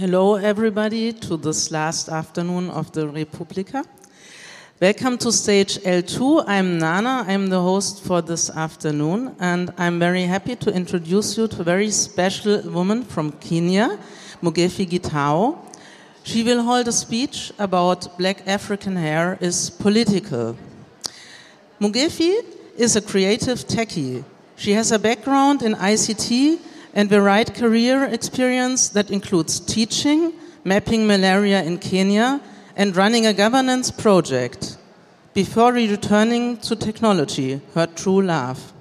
Hello, everybody, to this last afternoon of the re:publica. Welcome to stage L2. I'm Nana. I'm the host for this afternoon, and I'm very happy to introduce you to a very special woman from Kenya, Mugethi Gitau. She will hold a speech about black African hair is political. Mugefi is a creative techie. She has a background in ICT and varied career experience that includes teaching, mapping malaria in Kenya, and running a governance project before returning to technology, her true love.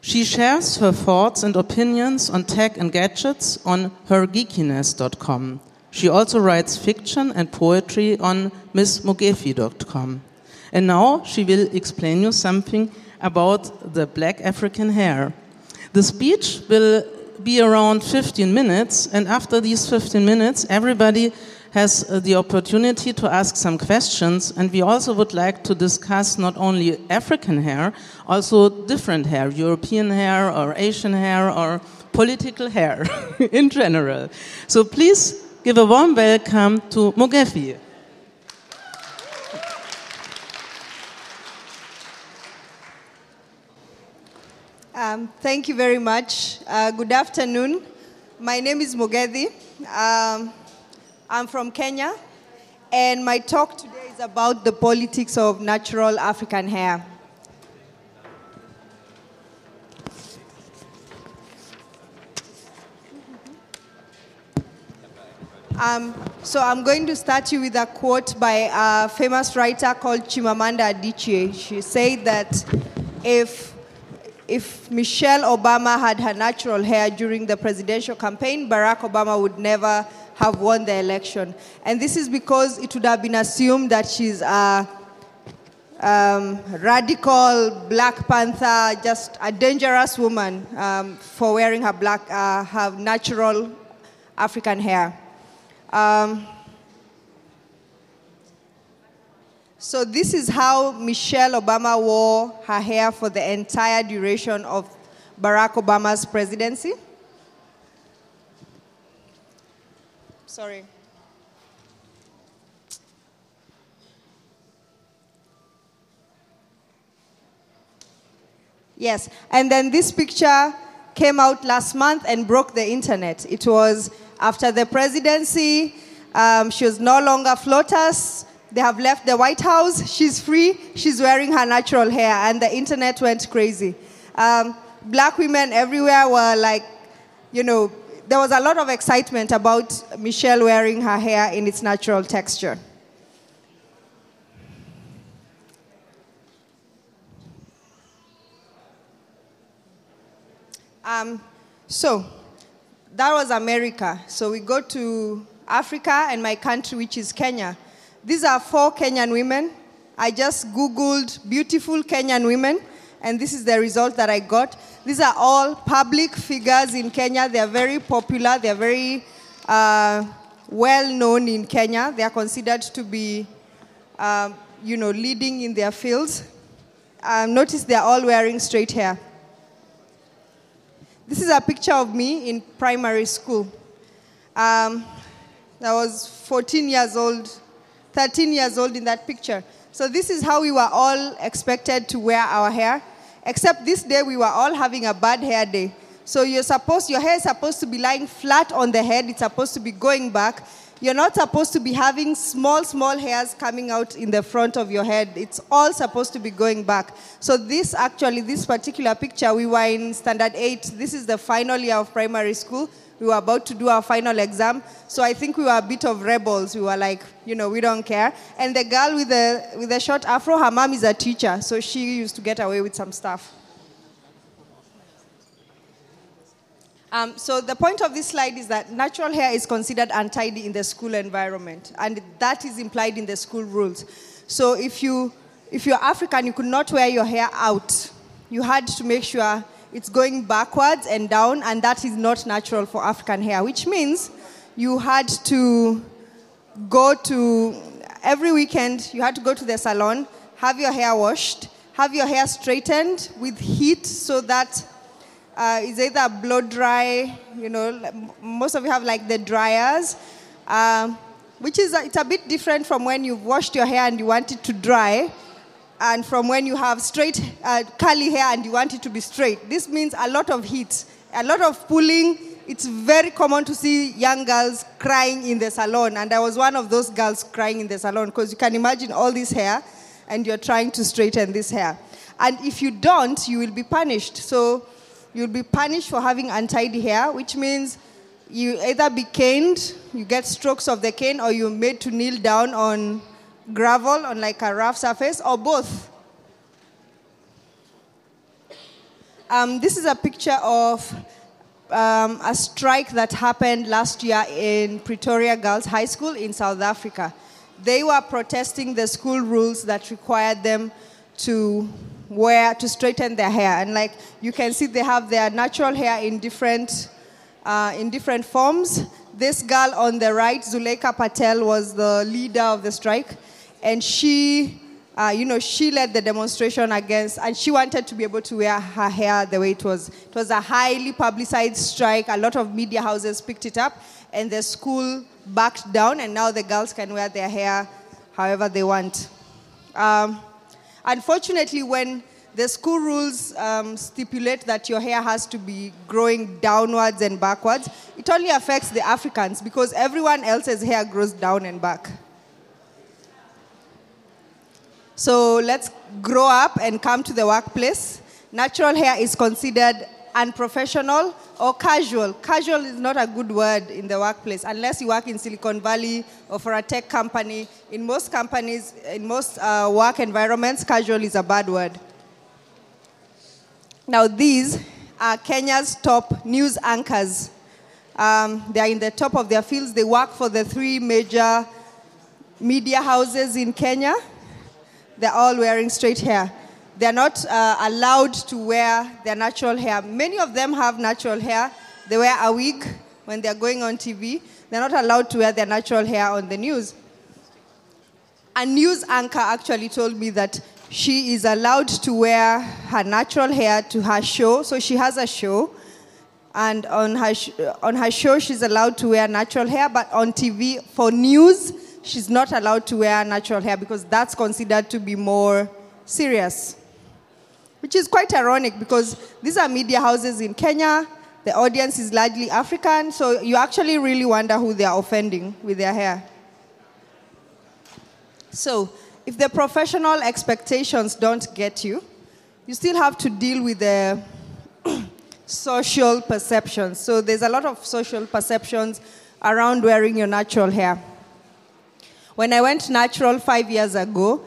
She shares her thoughts and opinions on tech and gadgets on hergeekiness.com. She also writes fiction and poetry on missmugethi.com. And now she will explain you something about the black African hair. The speech will be around 15 minutes, and after these 15 minutes, everybody has uh, the opportunity to ask some questions. And we also would like to discuss not only African hair, also different hair, European hair, or Asian hair, or political hair in general. So please give a warm welcome to Mugethi. Um, thank you very much. Uh, good afternoon. My name is Mugethi. Um, I'm from Kenya, and my talk today is about the politics of natural African hair. Um, so I'm going to start you with a quote by a famous writer called Chimamanda Adichie. She said that if if Michelle Obama had her natural hair during the presidential campaign, Barack Obama would never have won the election. And this is because it would have been assumed that she's a um, radical Black Panther, just a dangerous woman um, for wearing her black, uh, her natural African hair. Um, so this is how Michelle Obama wore her hair for the entire duration of Barack Obama's presidency. Sorry. Yes, and then this picture came out last month and broke the internet. It was after the presidency, um, she was no longer FLOTUS. They have left the White House. She's free. She's wearing her natural hair, and the internet went crazy. Um, black women everywhere were like, you know, there was a lot of excitement about Michelle wearing her hair in its natural texture. Um, so, that was America. So we go to Africa and my country, which is Kenya. These are four Kenyan women. I just Googled beautiful Kenyan women, and this is the result that I got. These are all public figures in Kenya. They are very popular. They are very uh, well known in Kenya. They are considered to be, um, you know, leading in their fields. Um, notice they are all wearing straight hair. This is a picture of me in primary school. Um, I was 14 years old, 13 years old in that picture. So this is how we were all expected to wear our hair. Except this day we were all having a bad hair day. So you're supposed, your hair is supposed to be lying flat on the head. It's supposed to be going back. You're not supposed to be having small, small hairs coming out in the front of your head. It's all supposed to be going back. So this actually, this particular picture, we were in standard eight. This is the final year of primary school. We were about to do our final exam. So I think we were a bit of rebels. We were like, you know, we don't care. And the girl with the, with the short afro, her mom is a teacher. So she used to get away with some stuff. Um, so the point of this slide is that natural hair is considered untidy in the school environment, and that is implied in the school rules. So if you if you're African, you could not wear your hair out. You had to make sure it's going backwards and down, and that is not natural for African hair, which means you had to go to every weekend. You had to go to the salon, have your hair washed, have your hair straightened with heat so that uh, is either blow dry, you know, most of you have like the dryers, um, which is, it's a bit different from when you've washed your hair and you want it to dry, and from when you have straight uh, curly hair and you want it to be straight. This means a lot of heat, a lot of pulling. It's very common to see young girls crying in the salon, and I was one of those girls crying in the salon because you can imagine all this hair and you're trying to straighten this hair. And if you don't, you will be punished. So you'll be punished for having untidy hair, which means you either be caned, you get strokes of the cane, or you're made to kneel down on gravel, on like a rough surface, or both. Um, this is a picture of um, a strike that happened last year in Pretoria Girls High School in South Africa. They were protesting the school rules that required them to wear to straighten their hair, and like you can see, they have their natural hair in different uh, in different forms. This girl on the right, Zulaikha Patel, was the leader of the strike, and she uh, you know, she led the demonstration against, and she wanted to be able to wear her hair the way it was. It was a highly publicized strike. A lot of media houses picked it up, and the school backed down, and now the girls can wear their hair however they want. Um, unfortunately, when the school rules um, stipulate that your hair has to be growing downwards and backwards, it only affects the Africans because everyone else's hair grows down and back. So let's grow up and come to the workplace. Natural hair is considered unprofessional or casual. Casual is not a good word in the workplace unless you work in Silicon Valley or for a tech company. In most companies, in most uh, work environments, casual is a bad word. Now, these are Kenya's top news anchors. Um, they are in the top of their fields. They work for the three major media houses in Kenya they're all wearing straight hair. They're not uh, allowed to wear their natural hair. Many of them have natural hair. They wear a wig when they're going on TV. They're not allowed to wear their natural hair on the news. A news anchor actually told me that she is allowed to wear her natural hair to her show. So she has a show. And on her, on her show, she's allowed to wear natural hair. But on TV, for news, she's not allowed to wear natural hair because that's considered to be more serious. Which is quite ironic because these are media houses in Kenya, the audience is largely African, so you actually really wonder who they are offending with their hair. So, if the professional expectations don't get you, you still have to deal with the social perceptions. So, there's a lot of social perceptions around wearing your natural hair when I went natural five years ago,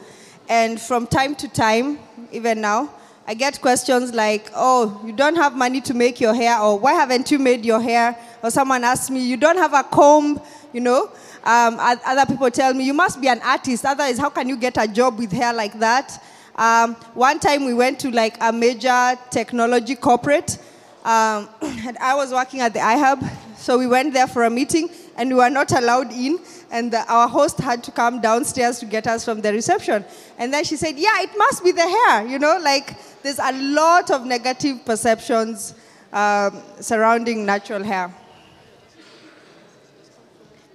and from time to time, even now, I get questions like, oh, you don't have money to make your hair, or why haven't you made your hair? Or someone asks me, you don't have a comb, you know? Um, other people tell me, you must be an artist, otherwise, how can you get a job with hair like that? Um, one time we went to like a major technology corporate, um, and I was working at the iHub, so we went there for a meeting, and we were not allowed in and the, our host had to come downstairs to get us from the reception. And then she said, Yeah, it must be the hair. You know, like there's a lot of negative perceptions um, surrounding natural hair.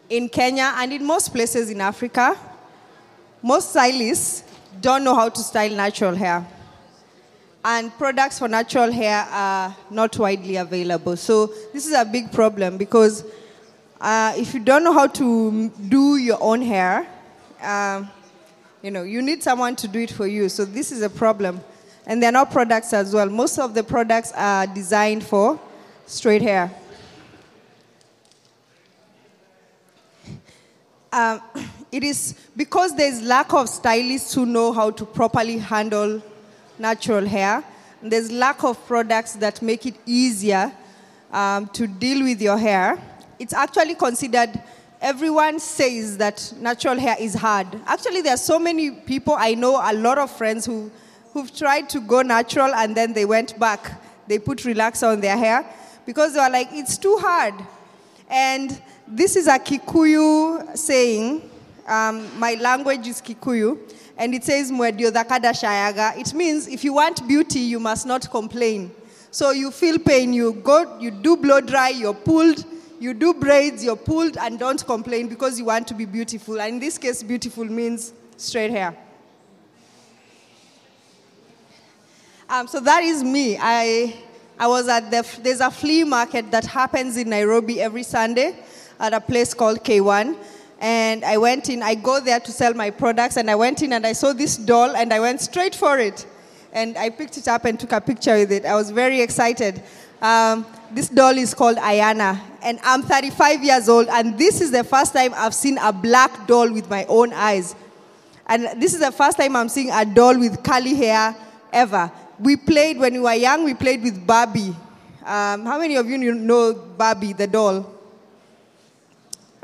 In Kenya and in most places in Africa, most stylists don't know how to style natural hair. And products for natural hair are not widely available. So, this is a big problem because uh, if you don't know how to do your own hair, uh, you know, you need someone to do it for you. So this is a problem. And they're not products as well. Most of the products are designed for straight hair. Um, it is because there's lack of stylists who know how to properly handle natural hair. There's lack of products that make it easier um, to deal with your hair it's actually considered everyone says that natural hair is hard. Actually, there are so many people I know, a lot of friends who, who've tried to go natural and then they went back. They put relaxer on their hair because they were like, it's too hard. And this is a Kikuyu saying. Um, my language is Kikuyu, and it says Mwedio Shayaga. It means if you want beauty, you must not complain. So you feel pain, you go, you do blow dry, you're pulled, you do braids, you're pulled, and don't complain because you want to be beautiful. And in this case, beautiful means straight hair. Um, so that is me. I, I was at the, there's a flea market that happens in Nairobi every Sunday at a place called K1. And I went in, I go there to sell my products, and I went in and I saw this doll, and I went straight for it. And I picked it up and took a picture with it. I was very excited. Um, this doll is called Ayana, and I'm 35 years old, and this is the first time I've seen a black doll with my own eyes. And this is the first time I'm seeing a doll with curly hair ever. We played, when we were young, we played with Barbie. Um, how many of you know Barbie, the doll?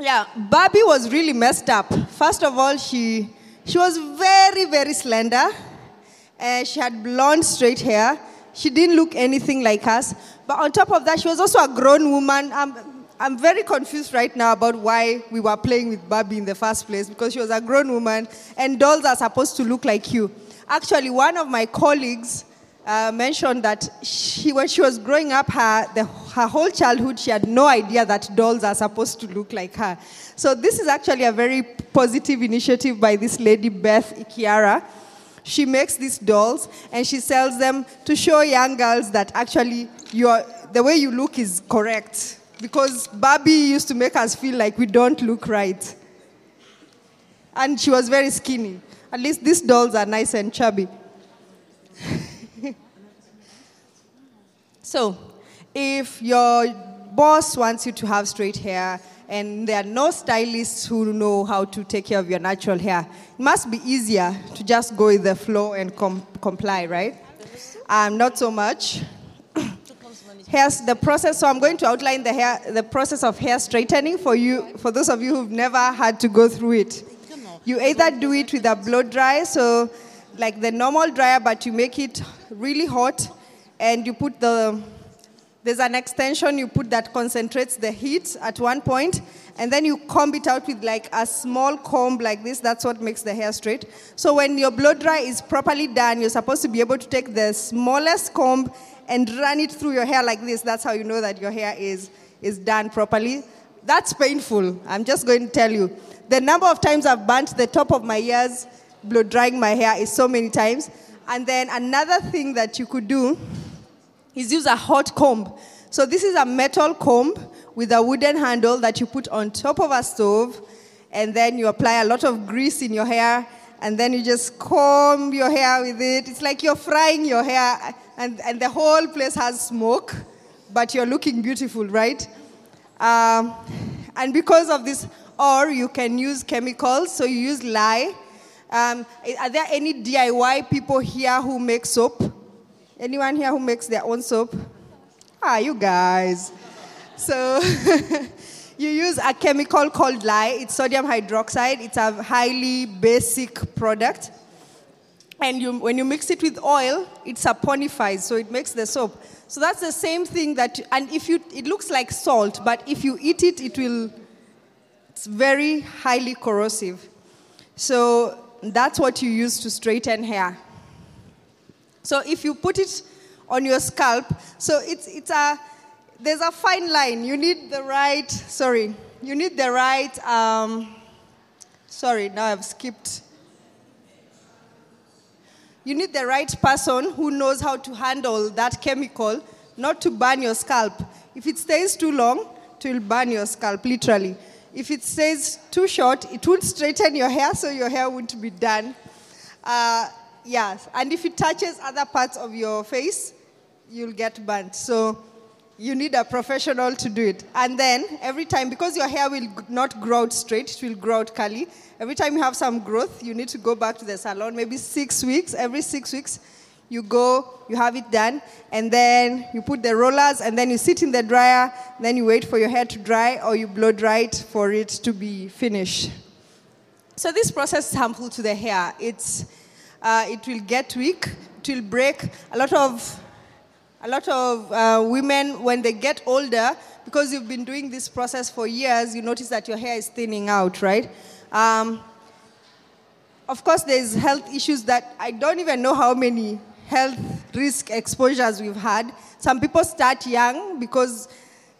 Yeah, Barbie was really messed up. First of all, she, she was very, very slender. and she had blonde, straight hair. She didn't look anything like us. But on top of that, she was also a grown woman. I'm, I'm very confused right now about why we were playing with Barbie in the first place because she was a grown woman and dolls are supposed to look like you. Actually, one of my colleagues uh, mentioned that she, when she was growing up, her, the, her whole childhood, she had no idea that dolls are supposed to look like her. So, this is actually a very positive initiative by this lady, Beth Ikiara. She makes these dolls and she sells them to show young girls that actually the way you look is correct. Because Barbie used to make us feel like we don't look right. And she was very skinny. At least these dolls are nice and chubby. So, if your boss wants you to have straight hair and there are no stylists who know how to take care of your natural hair, it must be easier to just go with the flow and com- comply, right? Um, not so much. Here's the process. So I'm going to outline the hair, the process of hair straightening for you, for those of you who've never had to go through it. You either do it with a blow dryer, so like the normal dryer, but you make it really hot and you put the, there's an extension you put that concentrates the heat at one point, and then you comb it out with like a small comb like this. That's what makes the hair straight. So when your blow dry is properly done, you're supposed to be able to take the smallest comb and run it through your hair like this. That's how you know that your hair is, is done properly. That's painful. I'm just going to tell you. The number of times I've burnt the top of my ears blow drying my hair is so many times. And then another thing that you could do is use a hot comb. So this is a metal comb with a wooden handle that you put on top of a stove, and then you apply a lot of grease in your hair, and then you just comb your hair with it. It's like you're frying your hair, and, and the whole place has smoke, but you're looking beautiful, right? Um, and because of this, or you can use chemicals, so you use lye. Um, are there any DIY people here who make soap? Anyone here who makes their own soap? Ah, you guys. So you use a chemical called lye. It's sodium hydroxide. It's a highly basic product. And you, when you mix it with oil, it saponifies, so it makes the soap. So that's the same thing that, and if you, it looks like salt, but if you eat it, it will, it's very highly corrosive. So that's what you use to straighten hair. So if you put it on your scalp, so it's, it's a, there's a fine line. You need the right, sorry, you need the right, um, sorry, now I've skipped. You need the right person who knows how to handle that chemical, not to burn your scalp. If it stays too long, it will burn your scalp, literally. If it stays too short, it will straighten your hair, so your hair won't be done. Uh, Yes, and if it touches other parts of your face, you'll get burnt. So you need a professional to do it. And then every time, because your hair will not grow out straight, it will grow out curly. Every time you have some growth, you need to go back to the salon, maybe six weeks. Every six weeks, you go, you have it done, and then you put the rollers, and then you sit in the dryer, then you wait for your hair to dry, or you blow dry it for it to be finished. So this process is harmful to the hair. It's uh, it will get weak, it will break. A lot of, a lot of uh, women, when they get older, because you've been doing this process for years, you notice that your hair is thinning out, right? Um, of course, there's health issues that I don't even know how many health risk exposures we've had. Some people start young because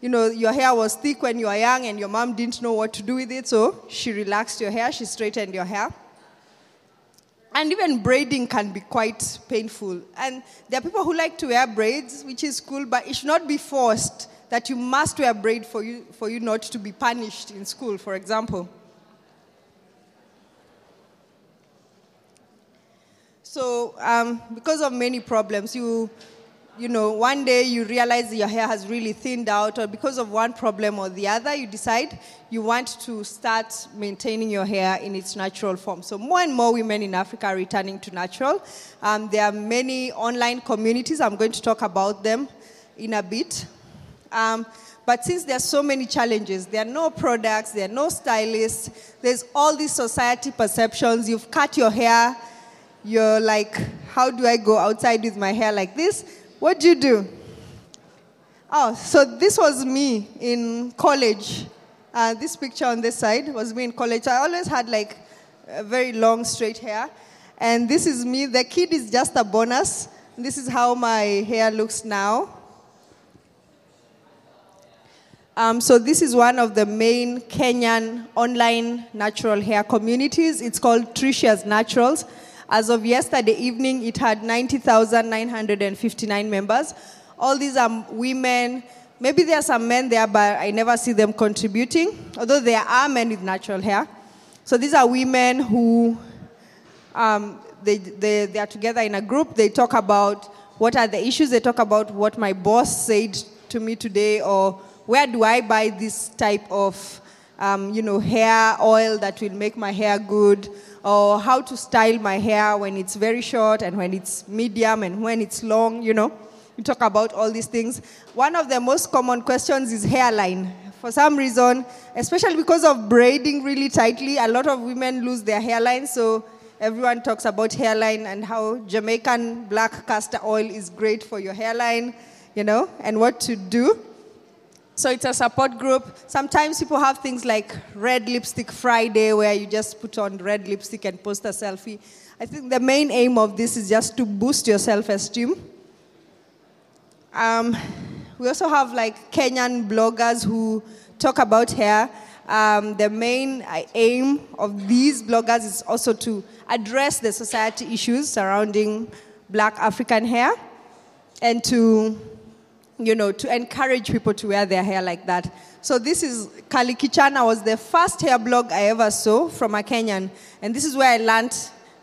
you know your hair was thick when you were young and your mom didn't know what to do with it, so she relaxed your hair, she straightened your hair. And even braiding can be quite painful. And there are people who like to wear braids, which is cool, but it should not be forced that you must wear braid for you, for you not to be punished in school, for example. So, um, because of many problems, you, you know, one day you realize your hair has really thinned out, or because of one problem or the other, you decide you want to start maintaining your hair in its natural form. So, more and more women in Africa are returning to natural. Um, there are many online communities. I'm going to talk about them in a bit. Um, but since there are so many challenges, there are no products, there are no stylists, there's all these society perceptions. You've cut your hair you're like, how do I go outside with my hair like this? What do you do? Oh, so this was me in college. Uh, this picture on this side was me in college. I always had like very long straight hair. And this is me. The kid is just a bonus. This is how my hair looks now. Um, so this is one of the main Kenyan online natural hair communities. It's called Tricia's Naturals. As of yesterday evening, it had 90,959 members. All these are women. Maybe there are some men there, but I never see them contributing, although there are men with natural hair. So these are women who um, they, they, they are together in a group. They talk about what are the issues. They talk about what my boss said to me today, or where do I buy this type of um, you know, hair oil that will make my hair good or how to style my hair when it's very short and when it's medium and when it's long, you know. We talk about all these things. One of the most common questions is hairline. For some reason, especially because of braiding really tightly, a lot of women lose their hairline. So everyone talks about hairline and how Jamaican black castor oil is great for your hairline, you know, and what to do. So it's a support group. Sometimes people have things like Red Lipstick Friday, where you just put on red lipstick and post a selfie. I think the main aim of this is just to boost your self esteem. Um, we also have like Kenyan bloggers who talk about hair. Um, the main uh, aim of these bloggers is also to address the society issues surrounding black African hair and to you know, to encourage people to wear their hair like that. So this is Kali Kichana was the first hair blog I ever saw from a Kenyan, and this is where I learned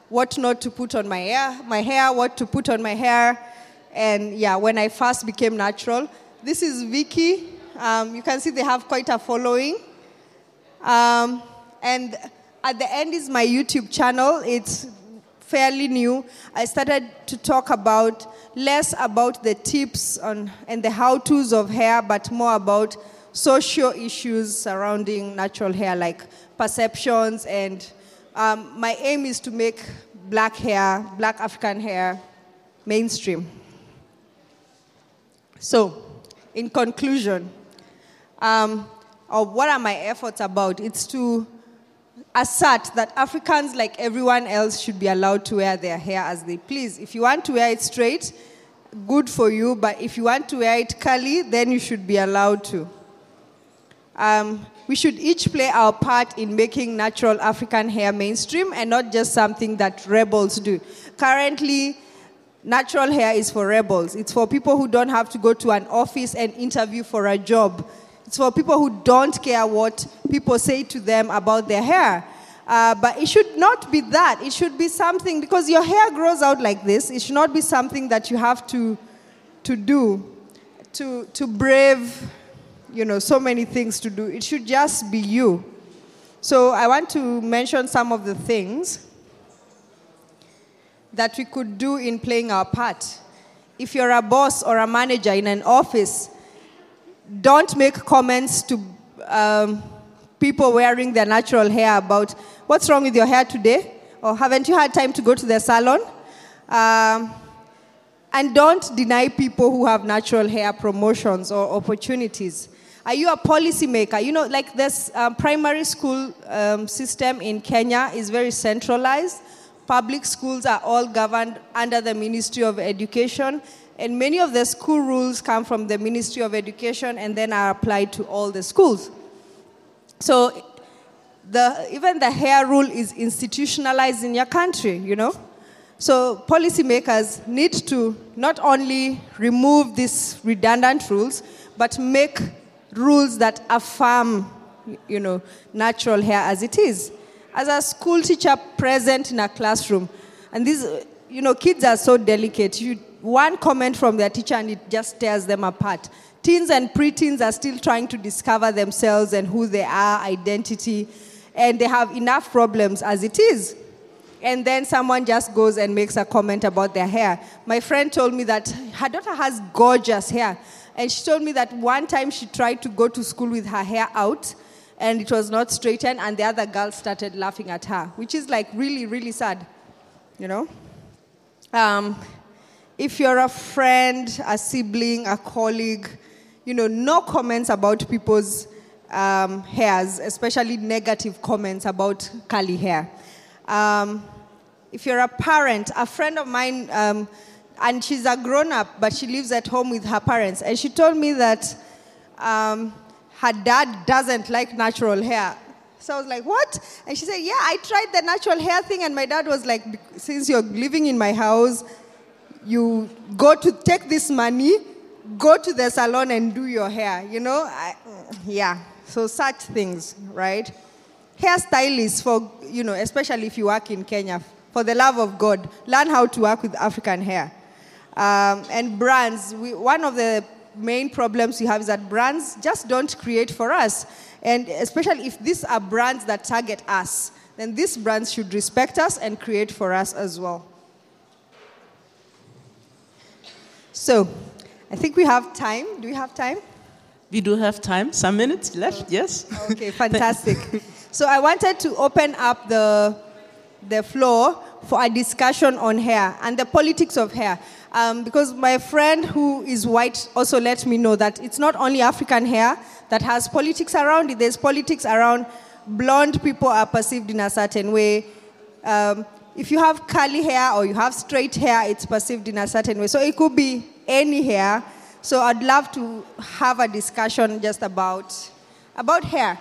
what not to put on my hair, my hair, what to put on my hair, and yeah, when I first became natural. This is Vicky. Um, you can see they have quite a following, um, and at the end is my YouTube channel. It's fairly new. I started to talk about less about the tips on, and the how to's of hair, but more about social issues surrounding natural hair, like perceptions. And um, my aim is to make black hair, black African hair, mainstream. So, in conclusion, um, what are my efforts about? It's to assert that Africans, like everyone else, should be allowed to wear their hair as they please. If you want to wear it straight, good for you, but if you want to wear it curly, then you should be allowed to. Um, we should each play our part in making natural African hair mainstream and not just something that rebels do. Currently, natural hair is for rebels. It's for people who don't have to go to an office and interview for a job. It's for people who don't care what people say to them about their hair. Uh, but it should not be that. It should be something, because your hair grows out like this, it should not be something that you have to, to do, to, to brave, you know, so many things to do. It should just be you. So I want to mention some of the things that we could do in playing our part. If you're a boss or a manager in an office, don't make comments to um, people wearing their natural hair about what's wrong with your hair today? Or haven't you had time to go to the salon? Um, and don't deny people who have natural hair promotions or opportunities. Are you a policymaker? You know, like this um, primary school um, system in Kenya is very centralized. public schools are all governed under the Ministry of Education, and many of the school rules come from the Ministry of Education and then are applied to all the schools. So the, even the hair rule is institutionalized in your country, you know? So policymakers need to not only remove these redundant rules, but make rules that affirm, you know, natural hair as it is. As a school teacher present in a classroom, and these, you know, kids are so delicate. You, one comment from their teacher and it just tears them apart. Teens and preteens are still trying to discover themselves and who they are, identity, and they have enough problems as it is. And then someone just goes and makes a comment about their hair. My friend told me that her daughter has gorgeous hair. And she told me that one time she tried to go to school with her hair out and it was not straightened, and the other girl started laughing at her, which is like really, really sad, you know? Um, if you're a friend, a sibling, a colleague, you know, no comments about people's um, hairs, especially negative comments about curly hair. Um, if you're a parent, a friend of mine, um, and she's a grown up, but she lives at home with her parents, and she told me that um, her dad doesn't like natural hair. So I was like, what? And she said, yeah, I tried the natural hair thing, and my dad was like, since you're living in my house, you go to take this money, go to the salon and do your hair, you know? I, yeah, so such things, right? Hairstylists for, you know, especially if you work in Kenya, for the love of God, learn how to work with African hair. Um, and brands, we, one of the main problems we have is that brands just don't create for us. And especially if these are brands that target us, then these brands should respect us and create for us as well. So, I think we have time. Do we have time? We do have time. Some minutes left, yes. Okay, fantastic. so, I wanted to open up the, the floor for a discussion on hair and the politics of hair. Um, because my friend who is white also let me know that it's not only African hair that has politics around it, there's politics around blonde people are perceived in a certain way. Um, if you have curly hair or you have straight hair, it's perceived in a certain way. So it could be any hair. So I'd love to have a discussion just about, about hair.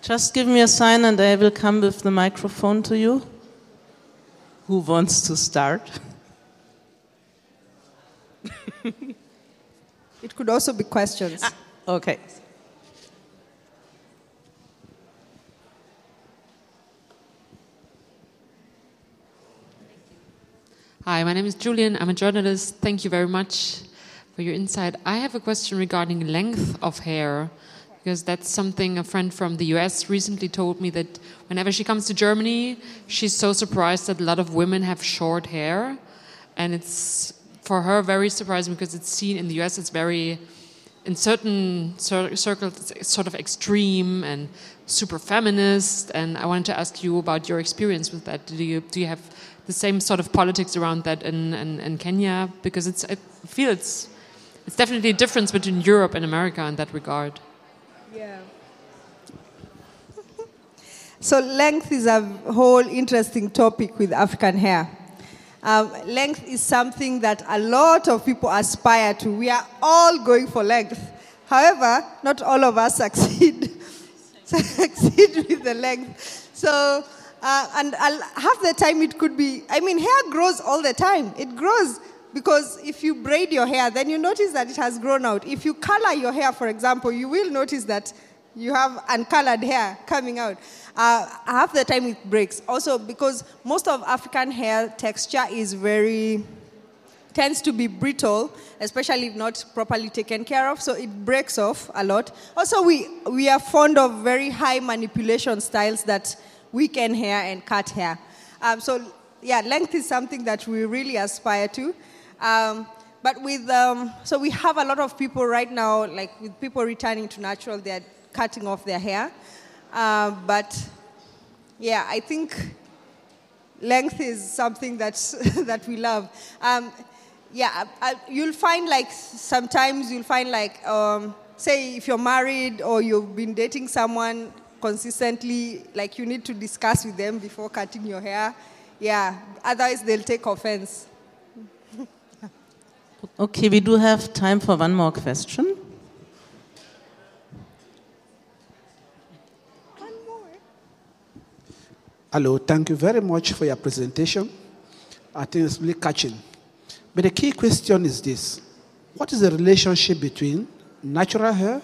Just give me a sign and I will come with the microphone to you. Who wants to start? it could also be questions. Ah, okay. Hi, my name is Julian. I'm a journalist. Thank you very much for your insight. I have a question regarding length of hair because that's something a friend from the US recently told me that whenever she comes to Germany, she's so surprised that a lot of women have short hair. And it's for her very surprising because it's seen in the US, it's very, in certain cir circles, it's sort of extreme and super feminist. And I wanted to ask you about your experience with that. Do you, do you have the same sort of politics around that in, in, in Kenya? Because it's, I feel it's, it's definitely a difference between Europe and America in that regard. Yeah. so length is a whole interesting topic with African hair. Um, length is something that a lot of people aspire to. We are all going for length. However, not all of us succeed succeed with the length. So uh, and I'll, half the time it could be, I mean, hair grows all the time. It grows because if you braid your hair, then you notice that it has grown out. If you color your hair, for example, you will notice that you have uncolored hair coming out. Uh, half the time it breaks. Also, because most of African hair texture is very, tends to be brittle, especially if not properly taken care of, so it breaks off a lot. Also, we, we are fond of very high manipulation styles that weekend hair and cut hair. Um, so, yeah, length is something that we really aspire to. Um, but with, um, so we have a lot of people right now, like with people returning to natural, they're cutting off their hair. Uh, but yeah, I think length is something that's, that we love. Um, yeah, I, you'll find like sometimes you'll find like, um, say if you're married or you've been dating someone consistently, like you need to discuss with them before cutting your hair. Yeah, otherwise they'll take offense. Okay, we do have time for one more question. One more. Hello, thank you very much for your presentation. I think it's really catching. But the key question is this What is the relationship between natural hair,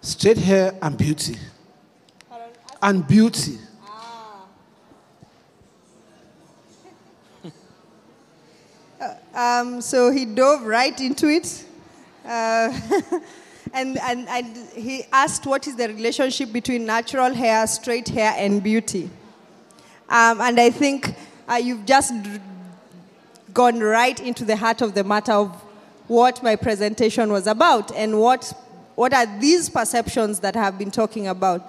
straight hair, and beauty? And beauty. Um, so he dove right into it. Uh, and, and, and he asked what is the relationship between natural hair, straight hair, and beauty. Um, and I think uh, you've just gone right into the heart of the matter of what my presentation was about and what, what are these perceptions that I have been talking about.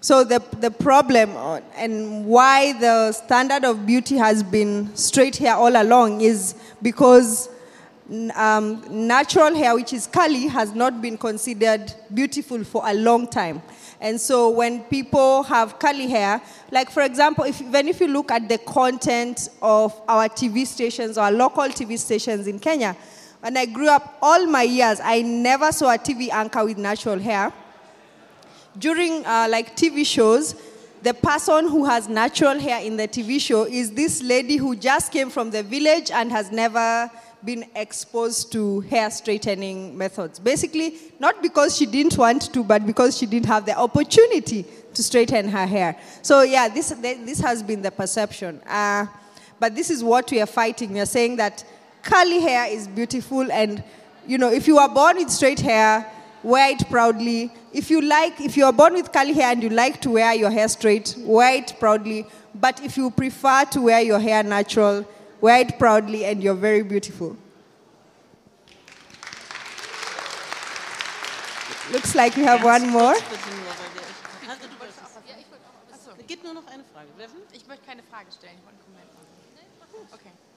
So the, the problem and why the standard of beauty has been straight hair all along is because um, natural hair, which is curly, has not been considered beautiful for a long time. And so when people have curly hair, like for example, if, even if you look at the content of our TV stations, our local TV stations in Kenya, when I grew up all my years, I never saw a TV anchor with natural hair during uh, like TV shows, the person who has natural hair in the TV show is this lady who just came from the village and has never been exposed to hair straightening methods. Basically, not because she didn't want to, but because she didn't have the opportunity to straighten her hair. So, yeah, this, this has been the perception. Uh, but this is what we are fighting. We are saying that curly hair is beautiful, and you know, if you are born with straight hair, wear it proudly. If you like, if you are born with curly hair and you like to wear your hair straight, wear it proudly. But if you prefer to wear your hair natural, wear it proudly and you're very beautiful. Looks like you have one more. Geht nur noch eine Frage. Ich möchte keine Frage stellen, ich wollte einen Comment machen. Okay.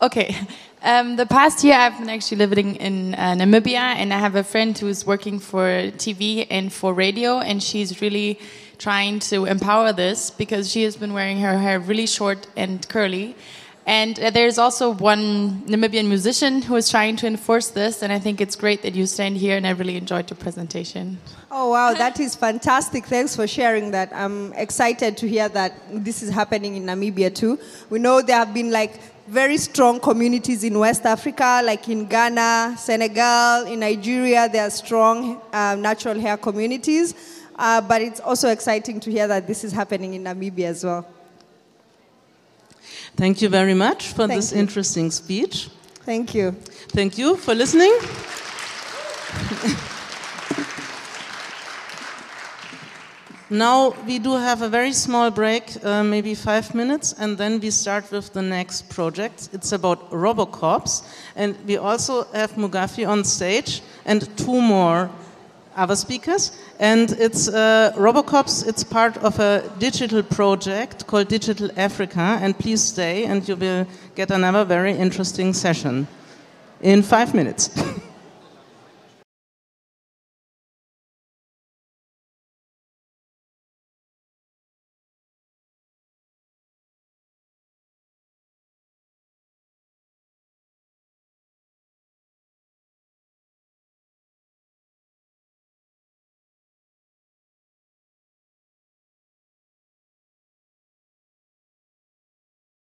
Okay. Um, the past year, I've been actually living in uh, Namibia, and I have a friend who's working for TV and for radio, and she's really trying to empower this because she has been wearing her hair really short and curly. And uh, there's also one Namibian musician who is trying to enforce this, and I think it's great that you stand here, and I really enjoyed your presentation. Oh, wow, that is fantastic. Thanks for sharing that. I'm excited to hear that this is happening in Namibia too. We know there have been like very strong communities in West Africa, like in Ghana, Senegal, in Nigeria, there are strong um, natural hair communities. Uh, but it's also exciting to hear that this is happening in Namibia as well. Thank you very much for Thank this you. interesting speech. Thank you. Thank you for listening. now we do have a very small break, uh, maybe five minutes, and then we start with the next project. It's about Robocops, and we also have Mugethi on stage and two more other speakers. And it's uh, Robocops. It's part of a digital project called Digital Africa. And please stay, and you will get another very interesting session in five minutes.